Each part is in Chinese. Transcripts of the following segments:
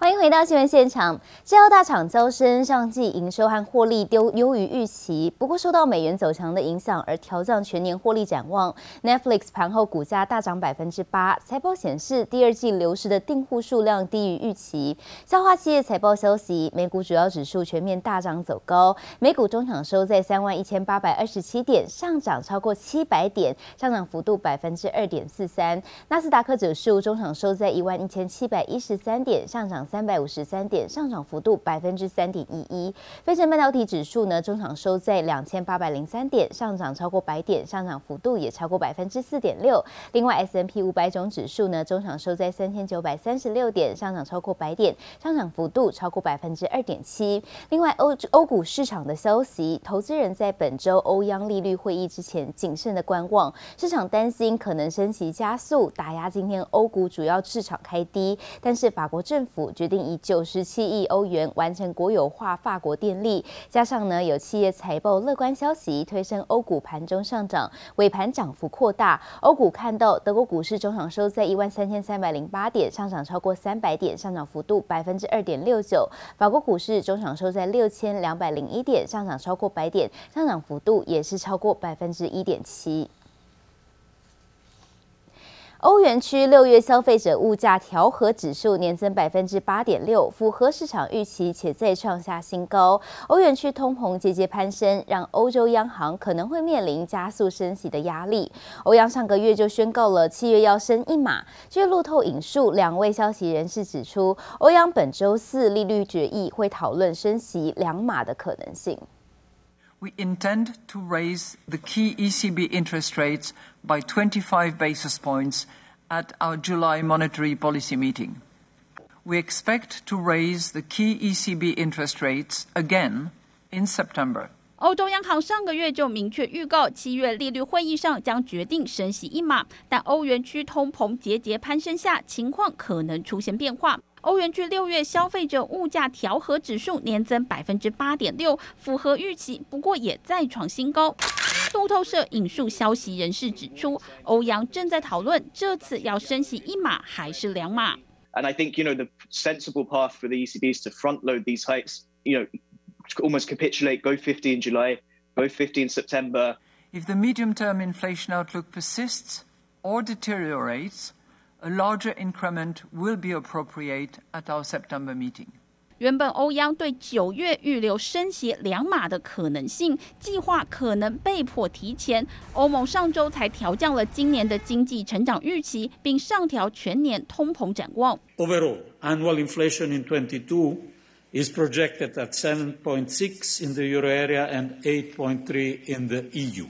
欢迎回到新闻现场。制药大厂招生上季营收和获利丢优于预期，不过受到美元走强的影响而调降全年获利展望。Netflix 盘后股价大涨百分之八，财报显示第二季流失的订户数量低于预期。消化企业财报消息，美股主要指数全面大涨走高，美股中场收在三万一千八百二十七点，上涨超过七百点，上涨幅度百分之二点四三。纳斯达克指数中场收在一万一千七百一十三点，上涨。三百五十三点，上涨幅度百分之三点一一。费城半导体指数呢，中场收在两千八百零三点，上涨超过百点，上涨幅度也超过百分之四点六。另外，S&P 五百种指数呢，中场收在三千九百三十六点，上涨超过百点，上涨幅度超过百分之二点七。另外，欧欧股市场的消息，投资人在本周欧央利率会议之前谨慎的观望，市场担心可能升息加速，打压今天欧股主要市场开低。但是法国政府。决定以九十七亿欧元完成国有化法国电力，加上呢有企业财报乐观消息，推升欧股盘中上涨，尾盘涨幅扩大。欧股看到德国股市中场收在一万三千三百零八点，上涨超过三百点，上涨幅度百分之二点六九。法国股市中场收在六千两百零一点，上涨超过百点，上涨幅度也是超过百分之一点七。欧元区六月消费者物价调和指数年增百分之八点六，符合市场预期，且再创下新高。欧元区通膨节节攀升，让欧洲央行可能会面临加速升息的压力。欧央上个月就宣告了七月要升一码。据路透引述两位消息人士指出，欧央本周四利率决议会讨论升息两码的可能性。We intend to raise the key ECB interest rates by 25 basis points at our July monetary policy meeting. We expect to raise the key ECB interest rates again in September. 欧洲央行上个月就明确预告，七月利率会议上将决定升息一码，但欧元区通膨节节攀升下，情况可能出现变化。 欧元区六月消费者物价调和指数年增百分之八点六，符合预期，不过也再创新高。路透社引述消息人士指出，欧央正在讨论这次要升息一码还是两码。And I think, you know, the sensible path for the ECB is to front load these hikes, you know, almost capitulate, go 50 in July, go 50 in September. If the medium-term inflation outlook persists or deteriorates, A larger increment will be appropriate at our September meeting. 原本欧央对九月预留升息两码的可能性计划可能被迫提前。欧盟上周才调降了今年的经济成长预期，并上调全年通膨展望。Overall, annual inflation in 22 is projected at 7.6 in the euro area and 8.3 in the EU.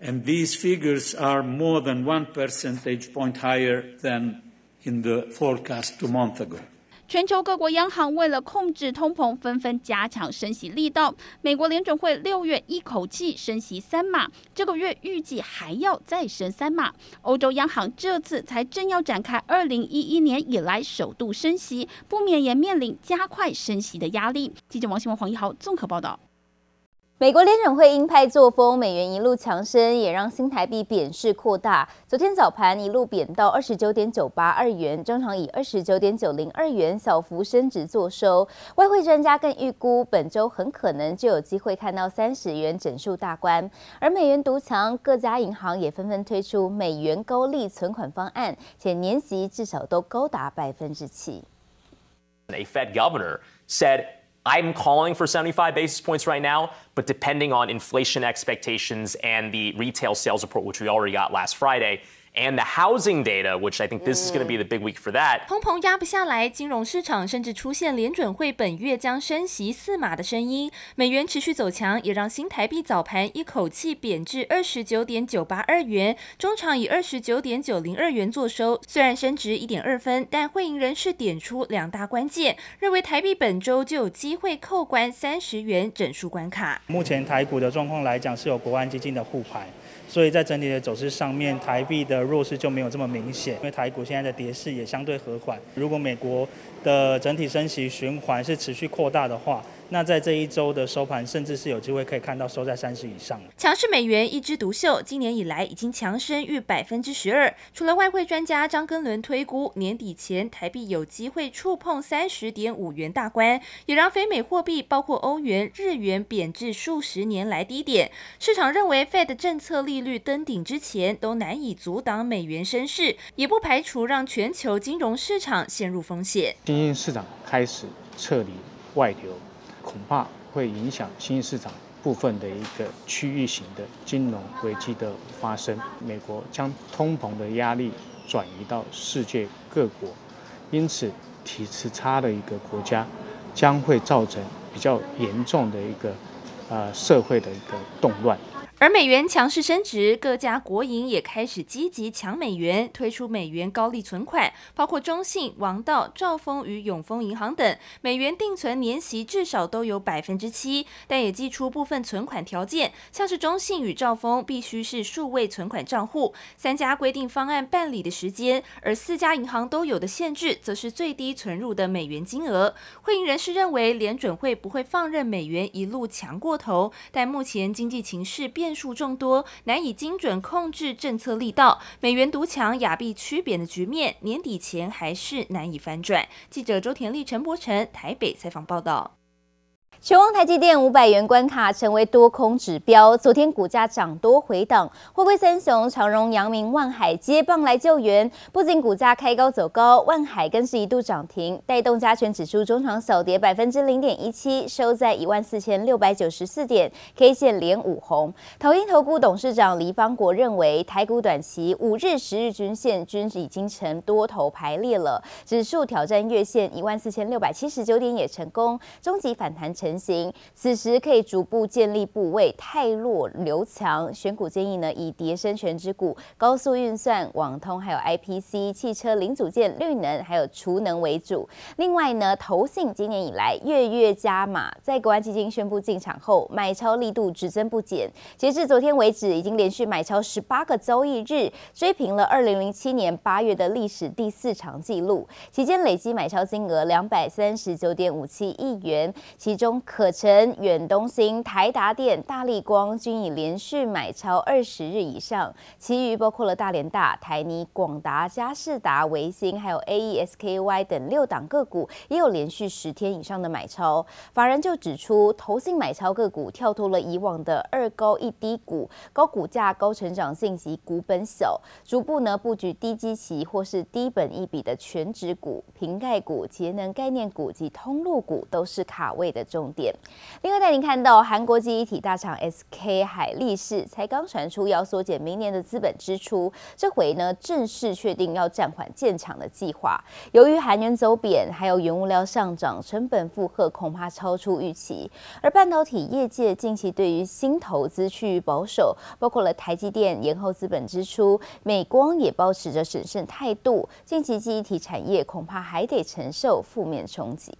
And these figures are more than one percentage point higher than in the forecast two months ago. 全球各国央行为了控制通膨，纷纷加强升息力道。美国联准会六月一口气升息三码，这个月预计还要再升三码。欧洲央行这次才正要展开二零一一年以来首度升息，不免也面临加快升息的压力。记者王新文、黄一豪综合报道。美国联准会鹰派作风，美元一路强升，也让新台币贬势扩大。昨天早盘一路贬到二十九点九八二元，中场以二十九点九零二元小幅升值作收。外汇专家更预估，本周很可能就有机会看到三十元整数大关。而美元独强，各家银行也纷纷推出美元高利存款方案，且年息至少都高达百分之七。A Fed governor said. I'm calling for 75 basis points right now, but depending on inflation expectations and the retail sales report, which we already got last Friday, and the housing data, which I think this is going to be the big week for that. 通膨压不下来，金融市场甚至出现联准会本月将升息四码的声音。美元持续走强，也让新台币早盘一口气贬至二十九点九八二元，中场以二十九点九零二元作收。虽然升值一点二分，但汇银人士点出两大关键，认为台币本周就有机会扣关三十元整数关卡。目前台股的状况来讲，是有国安基金的护盘。所以在整体的走势上面，台币的弱势就没有这么明显，因为台股现在的跌势也相对和缓。如果美国的整体升息循环是持续扩大的话，那在这一周的收盘，甚至是有机会可以看到收在三十以上。强势美元一枝独秀，今年以来已经强升逾百分之十二。除了外汇专家张根伦推估年底前台币有机会触碰三十点五元大关，也让非美货币包括欧元、日元贬至数十年来低点。市场认为，Fed 政策利率登顶之前都难以阻挡美元升势，也不排除让全球金融市场陷入风险。新兴市场开始撤离外流，恐怕会影响新兴市场部分的一个区域型的金融危机的发生。美国将通膨的压力转移到世界各国，因此体质差的一个国家将会造成比较严重的一个呃社会的一个动乱。而美元强势升值，各家国营也开始积极抢美元，推出美元高利存款，包括中信、王道、兆丰与永丰银行等，美元定存年息至少都有百分之七，但也祭出部分存款条件，像是中信与兆丰必须是数位存款账户，三家规定方案办理的时间，而四家银行都有的限制，则是最低存入的美元金额。会银人士认为，联准会不会放任美元一路强过头，但目前经济情势变。变数众多，难以精准控制政策力道，美元独强、亚币趋贬的局面，年底前还是难以反转。记者周田丽、陈柏成台北采访报道。全网台积电五百元关卡成为多空指标，昨天股价涨多回档，货柜三雄长荣、阳明、万海接棒来救援，不仅股价开高走高，万海更是一度涨停，带动加权指数中场小跌百分之零点一七，收在一万四千六百九十四点，K 线连五红。统一投顾董事长黎方国认为，台股短期五日、十日均线均已经成多头排列了，指数挑战月线一万四千六百七十九点也成功，终极反弹成。成型，此时可以逐步建立部位，汰弱留强。选股建议呢，以叠升权值股、高速运算、网通，还有 IPC、汽车零组件、绿能，还有储能为主。另外呢，投信今年以来月月加码，在国安基金宣布进场后，买超力度只增不减。截至昨天为止，已经连续买超十八个交易日，追平了二零零七年八月的历史第四长纪录。期间累计买超金额两百三十九点五七亿元，其中。可成、远东新、台达电、大立光均已连续买超二十日以上，其余包括了大连大、台泥、广达、嘉士达、维星，还有 AESKY 等六档个股也有连续十天以上的买超。法人就指出，投信买超个股跳脱了以往的二高一低股，高股价、高成长性及股本小，逐步呢布局低基期或是低本一笔的全值股、瓶盖股、节能概念股及通路股都是卡位的重点。另外带您看到，韩国记忆体大厂 SK 海力士才刚传出要缩减明年的资本支出，这回呢正式确定要暂缓建厂的计划。由于韩元走贬，还有原物料上涨，成本负荷恐怕超出预期。而半导体业界近期对于新投资趋于保守，包括了台积电延后资本支出，美光也保持着审慎态度。近期记忆体产业恐怕还得承受负面冲击。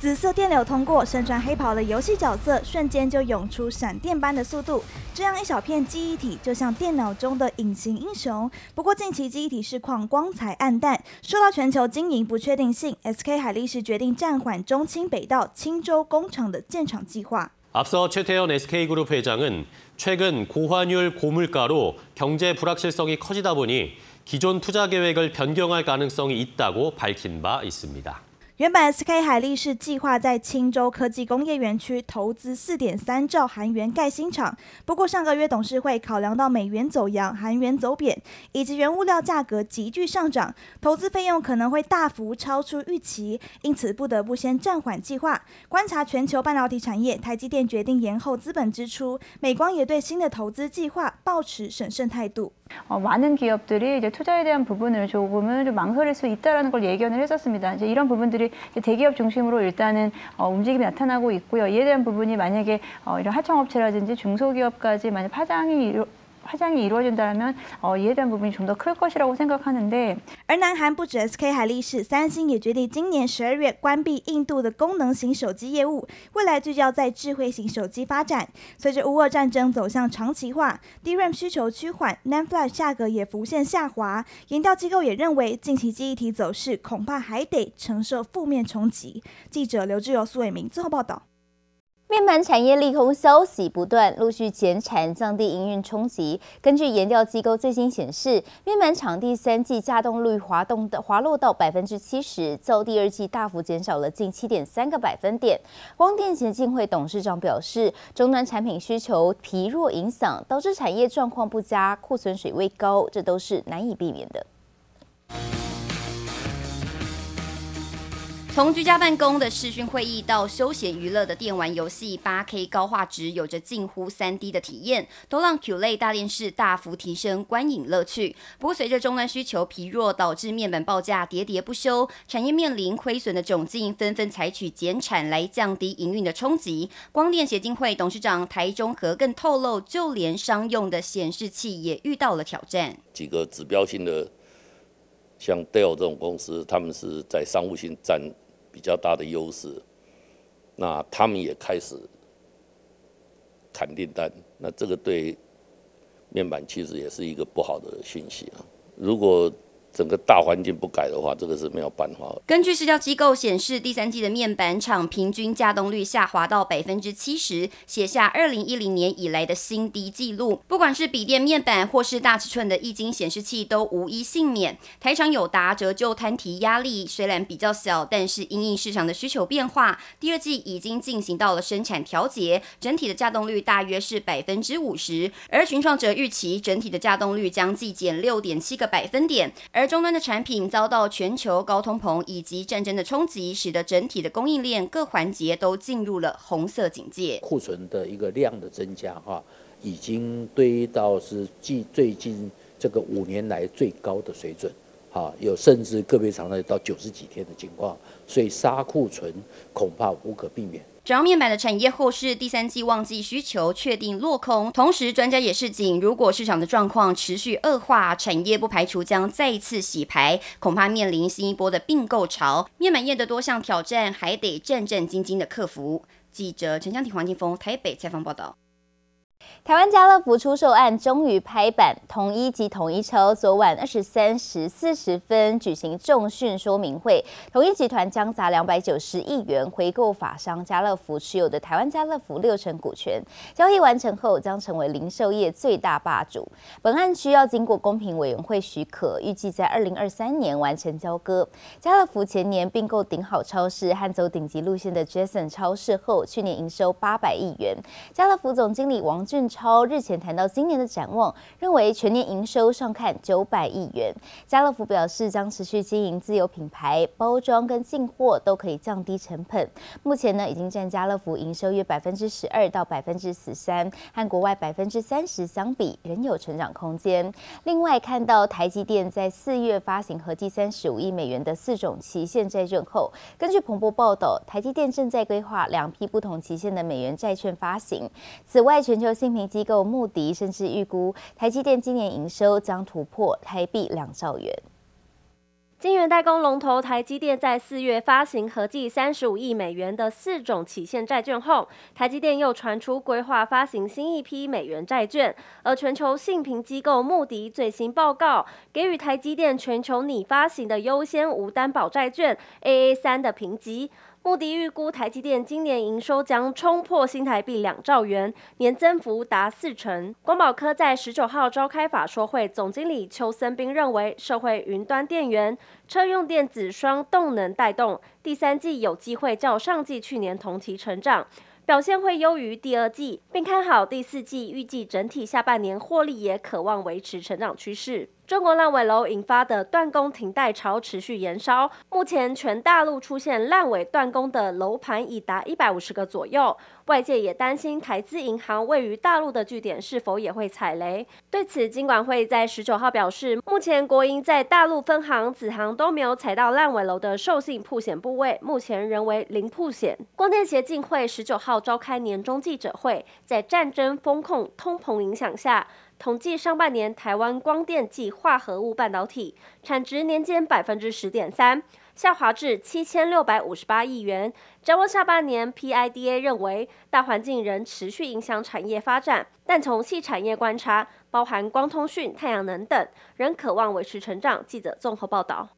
紫色电流通过，身穿黑袍的游戏角色瞬间就涌出闪电般的速度，这样一小片记忆体就像电脑中的隐形英雄。不过近期记忆体市况光彩暗淡，受到全球经营不确定性，SK 海力士决定暂缓中清北道青州工厂的建厂计划。 앞서 최태원 SK그룹 회장은 최근 고환율 고물가로 경제 불확실성이 커지다 보니 기존 투자 계획을 변경할 가능성이 있다고 밝힌 바 있습니다. 原本 SK 海力士计划在青州科技工业园区投资四点三兆韩元盖新厂，不过上个月董事会考量到美元走扬、韩元走贬，以及原物料价格急剧上涨，投资费用可能会大幅超出预期，因此不得不先暂缓计划。观察全球半导体产业，台积电决定延后资本支出，美光也对新的投资计划抱持审慎态度。 어, 많은 기업들이 이제 투자에 대한 부분을 조금은 좀 망설일 수 있다라는 걸 예견을 했었습니다. 이제 이런 부분들이 이제 대기업 중심으로 일단은 어, 움직임이 나타나고 있고요. 이에 대한 부분이 만약에 어, 이런 하청업체라든지 중소기업까지 만약 파장이 화장이 이루어진다면 어, 이에 대한 부분이 좀 더 클 것이라고 생각하는데. 而南韩不止 SK 海力士，三星也决定今年十二月关闭印度的功能型手机业务，未来聚焦在智慧型手机发展。随着乌俄战争走向长期化，DRAM 需求趋缓，NAND Flash 价格也浮现下滑。研调机构也认为，近期记忆体走势恐怕还得承受负面冲击。记者刘志友、苏伟明最后报道。 面板产业利空消息不断，陆续减产，降低营运冲击。根据研调机构最新显示，面板厂第三季稼动率滑动的滑落到百分之七十，较第二季大幅减少了近七点三个百分点。光电协进会董事长表示，终端产品需求疲弱影响，导致产业状况不佳，库存水位高，这都是难以避免的。从居家办公的视讯会议到休闲娱乐的电玩游戏，8K 高画质有着近乎 3D 的体验，都让 QLED 大电视大幅提升观影乐趣。不过，随着终端需求疲弱，导致面板报价喋喋不休，产业面临亏损的窘境，纷纷采取减产来降低营运的冲击。光电协进会董事长台中和更透露，就连商用的显示器也遇到了挑战。几个指标性的，像 Dell 这种公司，他们是在商务性占比较大的优势，那他们也开始砍订单，那这个对面板其实也是一个不好的讯息啊。如果整个大环境不改的话，这个是没有办法。根据市调机构显示，第三季的面板厂平均稼动率下滑到百分之七十，写下二零一零年以来的新低纪录。不管是笔电面板或是大尺寸的液晶显示器，都无一幸免。台厂友达折旧摊提压力虽然比较小，但是因应市场的需求变化，第二季已经进行到了生产调节，整体的稼动率大约是百分之五十。而群创则预期整体的稼动率将季减六点七个百分点。而而终端的产品遭到全球高通膨以及战争的冲击，使得整体的供应链各环节都进入了红色警戒。库存的一个量的增加，哈，已经堆到是近最近这个五年来最高的水准，哈，有甚至个别厂商到九十几天的情况，所以杀库存恐怕无可避免。主要面板的产业后市第三季旺季需求确定落空，同时专家也示警，如果市场的状况持续恶化，产业不排除将再次洗牌，恐怕面临新一波的并购潮。面板业的多项挑战还得战战兢兢的克服。记者陈江婷、黄金峰台北采访报道。台湾家乐福出售案终于拍板，统一及统一超昨晚二十三时四十分举行重讯说明会，统一集团将砸两百九十亿元回购法商家乐福持有的台湾家乐福六成股权，交易完成后将成为零售业最大霸主。本案需要经过公平委员会许可，预计在二零二三年完成交割。家乐福前年并购顶好超市和走顶级路线的 Jason 超市后，去年营收八百亿元。家乐福总经理王俊超日前谈到今年的展望，认为全年营收上看九百亿元。家乐福表示将持续经营自有品牌，包装跟进货都可以降低成本。目前呢，已经占家乐福营收约百分之十二到百分之十三，和国外百分之三十相比，仍有成长空间。另外，看到台积电在四月发行合计三十五亿美元的四种期限债券后，根据彭博报道，台积电正在规划两批不同期限的美元债券发行。此外，全球信评机构穆迪甚至预估台积电今年营收将突破台币两兆元。晶圆代工龙头台积电在四月发行合计三十五亿美元的四种期限债券后，台积电又传出规划发行新一批美元债券，而全球信评机构穆迪最新报告给予台积电全球拟发行的优先无担保债券 AA 三的评级。穆迪预估台积电今年营收将冲破新台币两兆元，年增幅达四成。光宝科在十九号召开法说会，总经理邱森彬认为，社会云端电源、车用电子双动能带动，第三季有机会较上季去年同期成长，表现会优于第二季，并看好第四季，预计整体下半年获利也可望维持成长趋势。中国烂尾楼引发的断供停贷潮持续延烧，目前全大陆出现烂尾断供的楼盘已达一百五十个左右。外界也担心台资银行位于大陆的据点是否也会踩雷。对此，金管会在十九号表示，目前国营在大陆分行、子行都没有踩到烂尾楼的授信铺险部位，目前仍为零铺险。光电协进会十九号召开年终记者会，在战争、风控、通膨影响下。统计上半年台湾光电及化合物半导体产值年减百分之十点三，下滑至七千六百五十八亿元。展望下半年，PIDA 认为大环境仍持续影响产业发展，但从细产业观察，包含光通讯、太阳能等，仍渴望维持成长。记者综合报道。